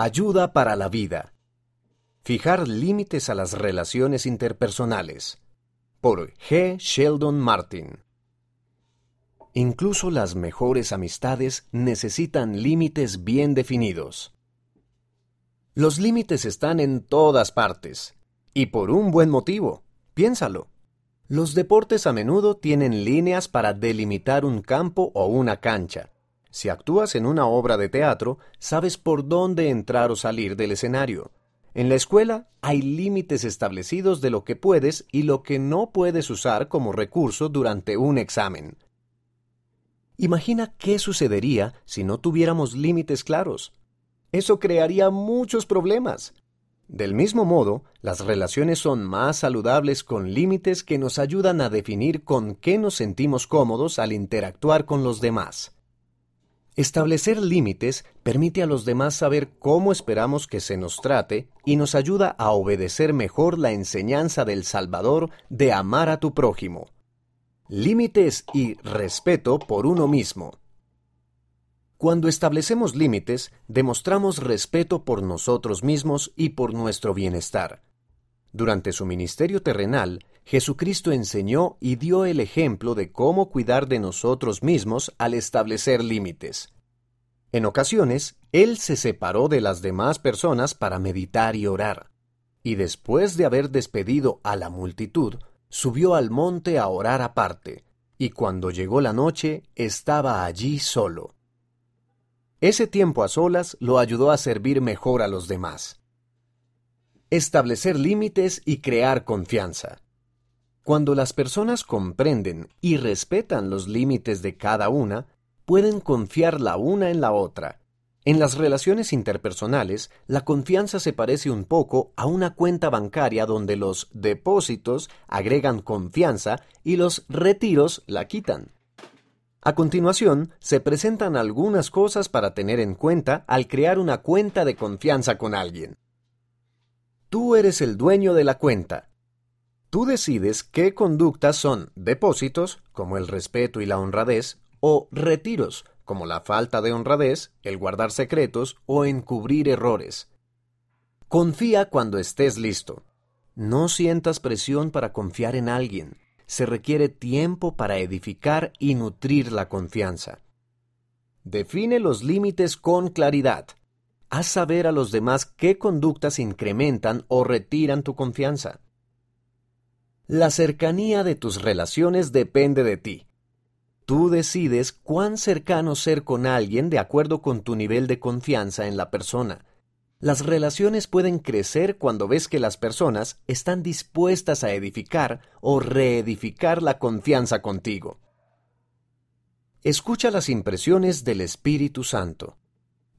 Ayuda para la vida. Fijar límites a las relaciones interpersonales. Por G. Sheldon Martin. Incluso las mejores amistades necesitan límites bien definidos. Los límites están en todas partes, y por un buen motivo. Piénsalo. Los deportes a menudo tienen líneas para delimitar un campo o una cancha. Si actúas en una obra de teatro, sabes por dónde entrar o salir del escenario. En la escuela hay límites establecidos de lo que puedes y lo que no puedes usar como recurso durante un examen. Imagina qué sucedería si no tuviéramos límites claros. Eso crearía muchos problemas. Del mismo modo, las relaciones son más saludables con límites que nos ayudan a definir con qué nos sentimos cómodos al interactuar con los demás. Establecer límites permite a los demás saber cómo esperamos que se nos trate y nos ayuda a obedecer mejor la enseñanza del Salvador de amar a tu prójimo límites y respeto por uno mismo. Cuando establecemos límites, demostramos respeto por nosotros mismos y por nuestro bienestar. Durante su ministerio terrenal, Jesucristo enseñó y dio el ejemplo de cómo cuidar de nosotros mismos al establecer límites. En ocasiones, Él se separó de las demás personas para meditar y orar, y después de haber despedido a la multitud, subió al monte a orar aparte, y cuando llegó la noche estaba allí solo. Ese tiempo a solas lo ayudó a servir mejor a los demás. Establecer límites y crear confianza. Cuando las personas comprenden y respetan los límites de cada una, pueden confiar la una en la otra en las relaciones interpersonales, la confianza se parece un poco a una cuenta bancaria donde los depósitos agregan confianza y los retiros la quitan. A continuación, se presentan algunas cosas para tener en cuenta al crear una cuenta de confianza con alguien. Tú eres el dueño de la cuenta. Tú decides qué conductas son depósitos, como el respeto y la honradez, o retiros, como la falta de honradez, el guardar secretos o encubrir errores. Confía cuando estés listo. No sientas presión para confiar en alguien. Se requiere tiempo para edificar y nutrir la confianza. Define los límites con claridad. Haz saber a los demás qué conductas incrementan o retiran tu confianza. La cercanía de tus relaciones depende de ti. Tú decides cuán cercano ser con alguien de acuerdo con tu nivel de confianza en la persona. Las relaciones pueden crecer cuando ves que las personas están dispuestas a edificar o reedificar la confianza contigo. Escucha las impresiones del Espíritu Santo.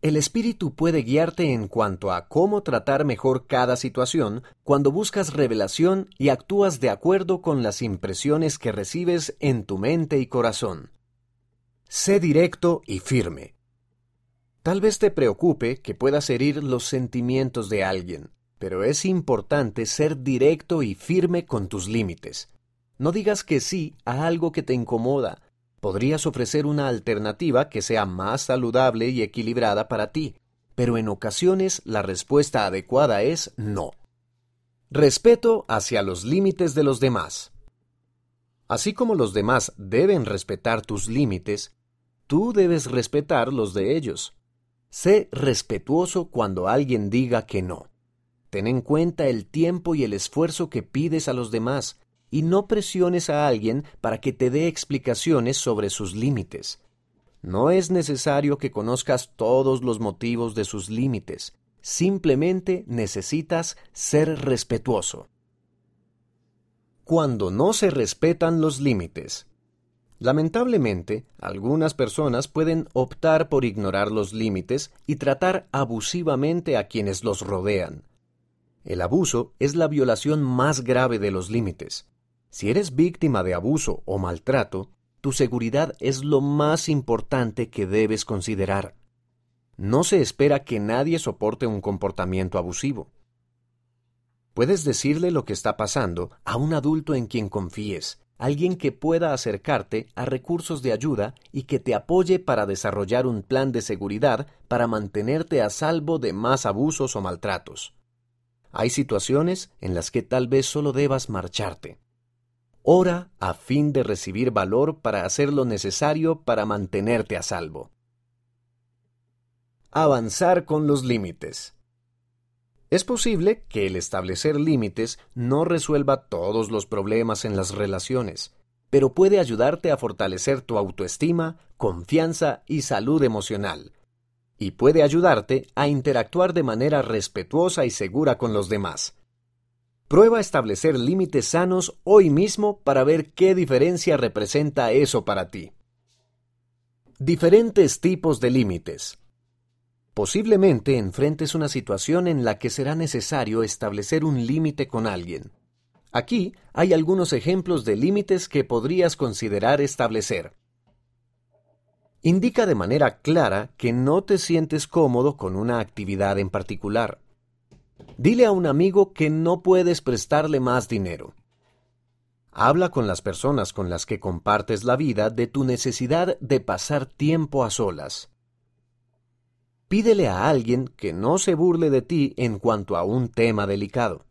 El Espíritu puede guiarte en cuanto a cómo tratar mejor cada situación cuando buscas revelación y actúas de acuerdo con las impresiones que recibes en tu mente y corazón. Sé directo y firme. Tal vez te preocupe que puedas herir los sentimientos de alguien, pero es importante ser directo y firme con tus límites. No digas que sí a algo que te incomoda, Podrías ofrecer una alternativa que sea más saludable y equilibrada para ti, pero en ocasiones la respuesta adecuada es no. Respeto hacia los límites de los demás. Así como los demás deben respetar tus límites, tú debes respetar los de ellos. Sé respetuoso cuando alguien diga que no. Ten en cuenta el tiempo y el esfuerzo que pides a los demás, y no presiones a alguien para que te dé explicaciones sobre sus límites. No es necesario que conozcas todos los motivos de sus límites, simplemente necesitas ser respetuoso. Cuando no se respetan los límites. Lamentablemente, algunas personas pueden optar por ignorar los límites y tratar abusivamente a quienes los rodean. El abuso es la violación más grave de los límites. Si eres víctima de abuso o maltrato, tu seguridad es lo más importante que debes considerar. No se espera que nadie soporte un comportamiento abusivo. Puedes decirle lo que está pasando a un adulto en quien confíes, alguien que pueda acercarte a recursos de ayuda y que te apoye para desarrollar un plan de seguridad para mantenerte a salvo de más abusos o maltratos. Hay situaciones en las que tal vez solo debas marcharte. Ora a fin de recibir valor para hacer lo necesario para mantenerte a salvo. Avanzar con los límites. Es posible que el establecer límites no resuelva todos los problemas en las relaciones, pero puede ayudarte a fortalecer tu autoestima, confianza y salud emocional, y puede ayudarte a interactuar de manera respetuosa y segura con los demás. Prueba a establecer límites sanos hoy mismo para ver qué diferencia representa eso para ti. Diferentes tipos de límites. Posiblemente enfrentes una situación en la que será necesario establecer un límite con alguien. Aquí hay algunos ejemplos de límites que podrías considerar establecer. Indica de manera clara que no te sientes cómodo con una actividad en particular. Dile a un amigo que no puedes prestarle más dinero. Habla con las personas con las que compartes la vida de tu necesidad de pasar tiempo a solas. Pídele a alguien que no se burle de ti en cuanto a un tema delicado.